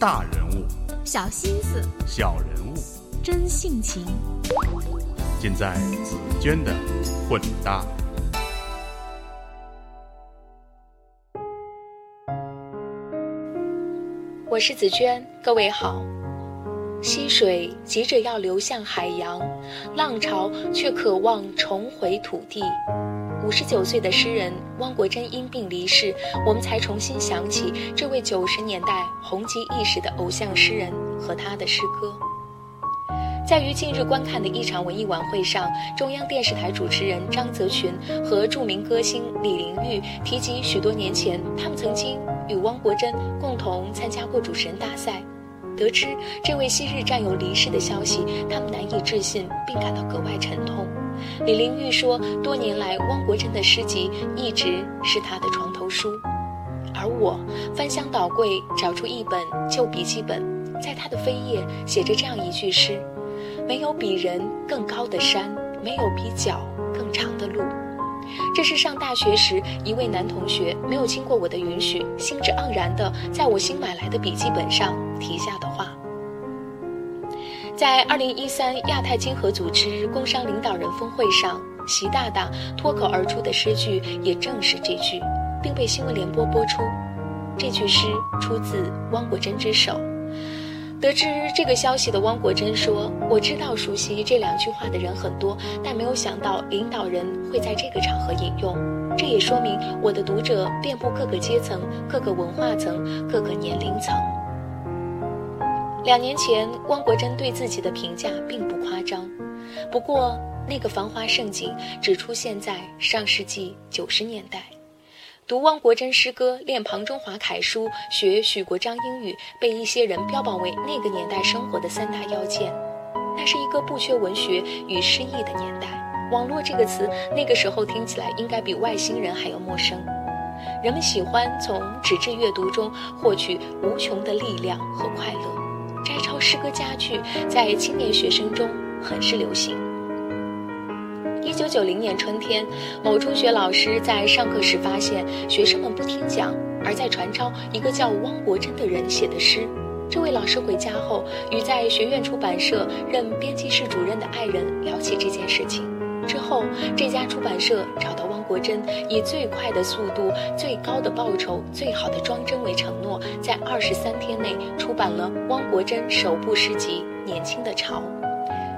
大人物，小心思，小人物，真性情，尽在紫娟的混搭。我是紫娟，各位好。溪水急着要流向海洋，浪潮却渴望重回土地。五十九岁的诗人汪国真因病离世，我们才重新想起这位九十年代红极一时的偶像诗人和他的诗歌。在于近日观看的一场文艺晚会上，中央电视台主持人张泽群和著名歌星李玲玉提及许多年前他们曾经与汪国真共同参加过主持人大赛。得知这位昔日战友离世的消息，他们难以置信，并感到格外沉痛。李玲玉说，多年来汪国真的诗集一直是他的床头书，而我翻箱倒柜找出一本旧笔记本，在他的扉页写着这样一句诗：“没有比人更高的山，没有比脚更长的路。”这是上大学时一位男同学没有经过我的允许，兴致盎然地在我新买来的笔记本上题下的话。在二零一三亚太经合组织工商领导人峰会上，习大大脱口而出的诗句也正是这句，并被新闻联播播出。这句诗出自汪国真之手。得知这个消息的汪国真说：“我知道熟悉这两句话的人很多，但没有想到领导人会在这个场合引用。这也说明我的读者遍布各个阶层、各个文化层、各个年龄层。”两年前，汪国真对自己的评价并不夸张，不过那个繁华盛景只出现在上世纪九十年代。读汪国真诗歌，练庞中华楷书，学许国璋英语，被一些人标榜为那个年代生活的三大要件。那是一个不缺文学与诗意的年代。网络这个词，那个时候听起来应该比外星人还要陌生。人们喜欢从纸质阅读中获取无穷的力量和快乐。摘抄诗歌佳句，在青年学生中很是流行。一九九零年春天，某中学老师在上课时发现学生们不听讲，而在传抄一个叫汪国真的人写的诗。这位老师回家后，与在学院出版社任编辑室主任的爱人聊起这件事情。之后，这家出版社找到国真，以最快的速度、最高的报酬、最好的装帧为承诺，在二十三天内出版了汪国真首部诗集《年轻的潮》。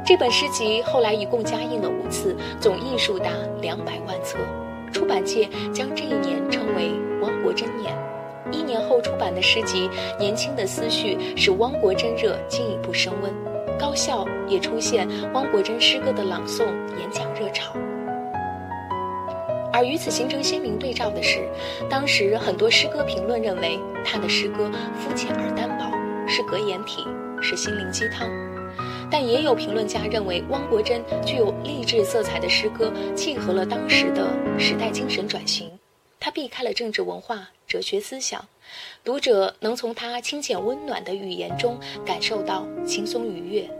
这本诗集后来一共加印了五次，总印数达两百万册。出版界将这一年称为“汪国真年”。一年后出版的诗集《年轻的思绪》使汪国真热进一步升温，高校也出现汪国真诗歌的朗诵演讲热潮。而与此形成鲜明对照的是，当时很多诗歌评论认为他的诗歌肤浅而单薄，是格言体，是心灵鸡汤。但也有评论家认为，汪国真具有励志色彩的诗歌契合了当时的时代精神转型。他避开了政治文化、哲学思想，读者能从他清浅温暖的语言中感受到轻松愉悦。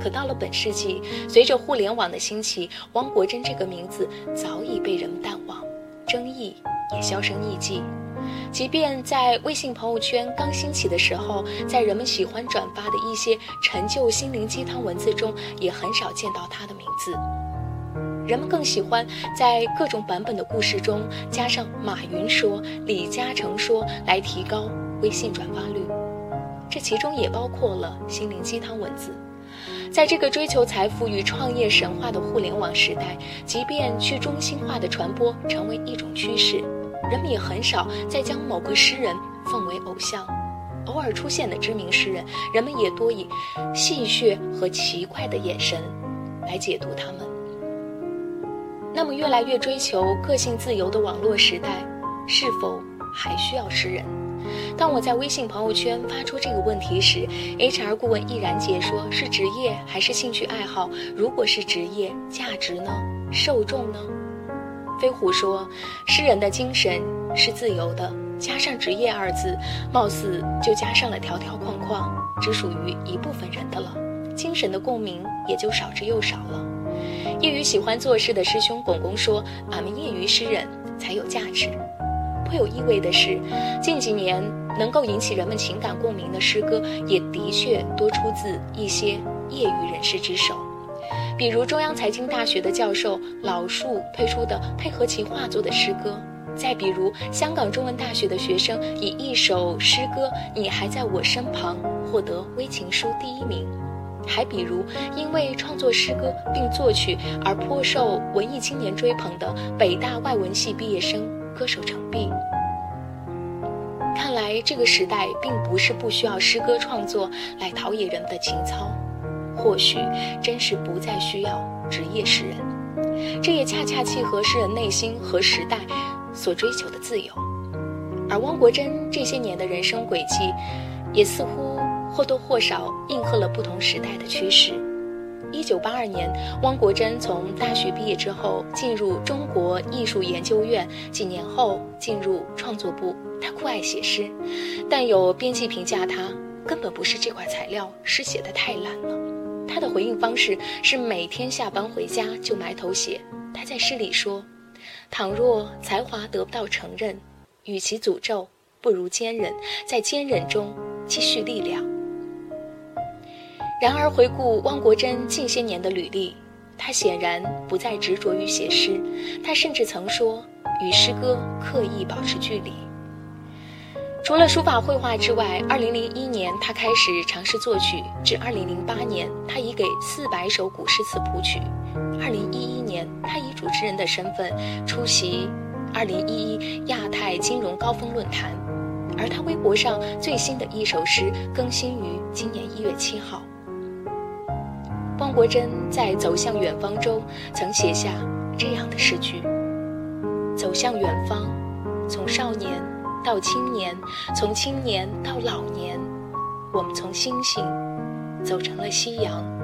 可到了本世纪，随着互联网的兴起，汪国真这个名字早已被人们淡忘，争议也销声匿迹。即便在微信朋友圈刚兴起的时候，在人们喜欢转发的一些陈旧心灵鸡汤文字中，也很少见到他的名字。人们更喜欢在各种版本的故事中加上马云说、李嘉诚说来提高微信转发率，这其中也包括了心灵鸡汤文字。在这个追求财富与创业神话的互联网时代，即便去中心化的传播成为一种趋势。人们也很少再将某个诗人奉为偶像，偶尔出现的知名诗人，人们也多以戏谑和奇怪的眼神来解读他们。那么，越来越追求个性自由的网络时代，是否还需要诗人？当我在微信朋友圈发出这个问题时，HR 顾问易然解说：“是职业还是兴趣爱好？如果是职业，价值呢？受众呢？”飞虎说：“诗人的精神是自由的，加上职业二字，貌似就加上了条条框框，只属于一部分人的了。精神的共鸣也就少之又少了。”业余喜欢作诗的师兄巩巩说：“俺们业余诗人才有价值。”颇有意味的是，近几年能够引起人们情感共鸣的诗歌，也的确多出自一些业余人士之手。比如中央财经大学的教授老树推出的配合其画作的诗歌，再比如香港中文大学的学生以一首诗歌《你还在我身旁》获得微情书第一名，还比如因为创作诗歌并作曲而颇受文艺青年追捧的北大外文系毕业生歌手程璧。看来这个时代并不是不需要诗歌创作来陶冶人的情操。或许真是不再需要职业诗人，这也恰恰契合诗人内心和时代所追求的自由。而汪国真这些年的人生轨迹，也似乎或多或少应和了不同时代的趋势。一九八二年，汪国真从大学毕业之后，进入中国艺术研究院，几年后进入创作部。他酷爱写诗，但有编辑评价他根本不是这块材料，诗写的太烂了。他的回应方式是每天下班回家就埋头写。他在诗里说：“倘若才华得不到承认，与其诅咒，不如坚忍，在坚忍中积蓄力量。”然而，回顾汪国真近些年的履历，他显然不再执着于写诗。他甚至曾说：“与诗歌刻意保持距离。”除了书法绘画之外，二零零一年他开始尝试作曲，至二零零八年，他已给四百首古诗词谱曲。二零一一年，他以主持人的身份出席二零一一亚太金融高峰论坛，而他微博上最新的一首诗更新于今年一月七号。汪国真在《走向远方》中曾写下这样的诗句：“走向远方，从少年。”到青年，从青年到老年，我们从星星走成了夕阳。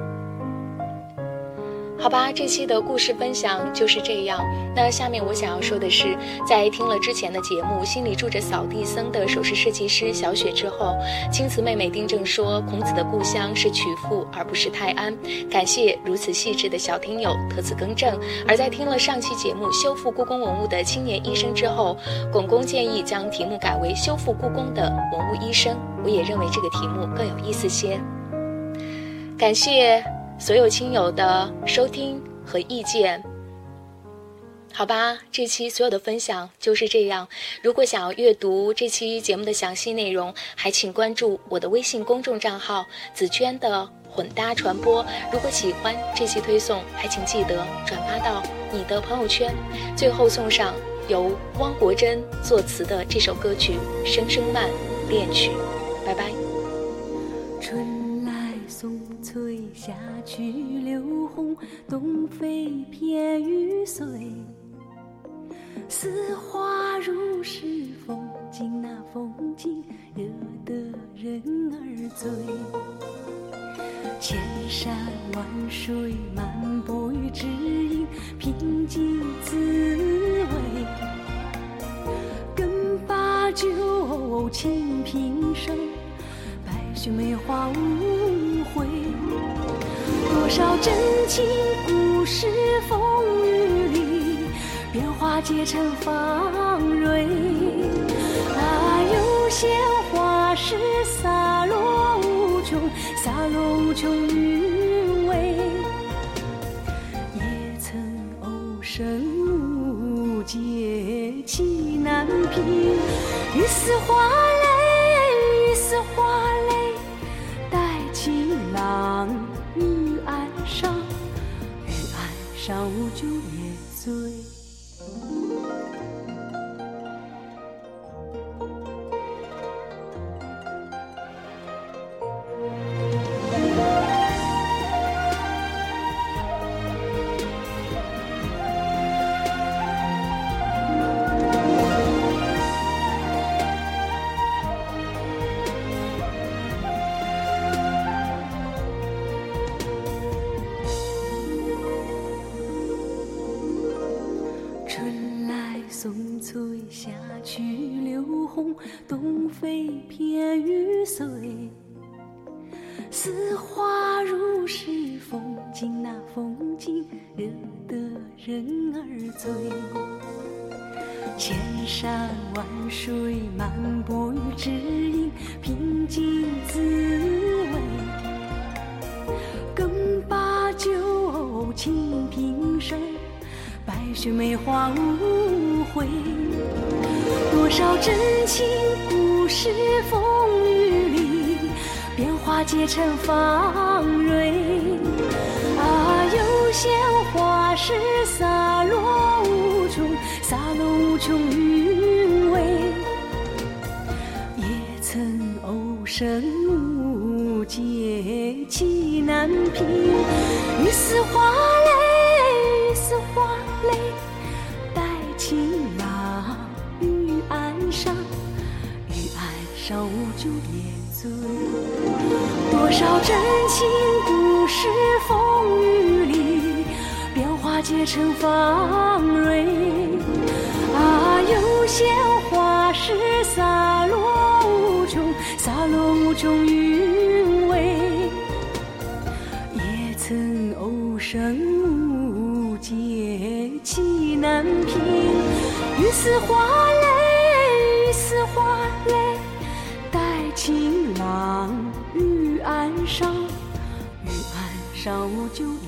好吧，这期的故事分享就是这样。那下面我想要说的是，在听了之前的节目《心里住着扫地僧》的首饰设计师小雪之后，青瓷妹妹丁正说孔子的故乡是曲阜而不是泰安。感谢如此细致的小听友特此更正。而在听了上期节目修复故宫文物的青年医生之后，巩公建议将题目改为修复故宫的文物医生。我也认为这个题目更有意思些。感谢。所有亲友的收听和意见，好吧，这期所有的分享就是这样。如果想要阅读这期节目的详细内容，还请关注我的微信公众账号“紫娟的混搭传播”。如果喜欢这期推送，还请记得转发到你的朋友圈。最后送上由汪国真作词的这首歌曲《声声慢恋曲》，拜拜。春来送翠霞去柳红，东飞偏雨碎。似花如是风景，那风景惹得人儿醉。千山万水漫步于只影，平静滋味。更把酒倾平生，百寻梅花无悔。多少真情故事风雨里，变化结成芳蕊。啊，有些花是洒落无穷，洒落无穷韵味。也曾偶生无解，气难平，一丝花泪，一丝花上午就夜醉。春来送翠，夏去留红东飞偏雨碎，似花如是风景，那风景惹得人儿醉。千山万水，漫步于知音，平静自白雪梅花无悔。多少真情故事风雨里，变化结成芳蕊。啊，有些花是洒落无穷，洒落无穷韵味。也曾偶生无解，气难平。雨丝花上无酒也醉。多少真情故事风雨里，变化结成芳蕊。啊，有些花是洒落无穷，洒落无穷韵味。也曾偶生无解，气难平。雨丝花泪，雨丝花泪，情郎玉案上，玉案上无酒。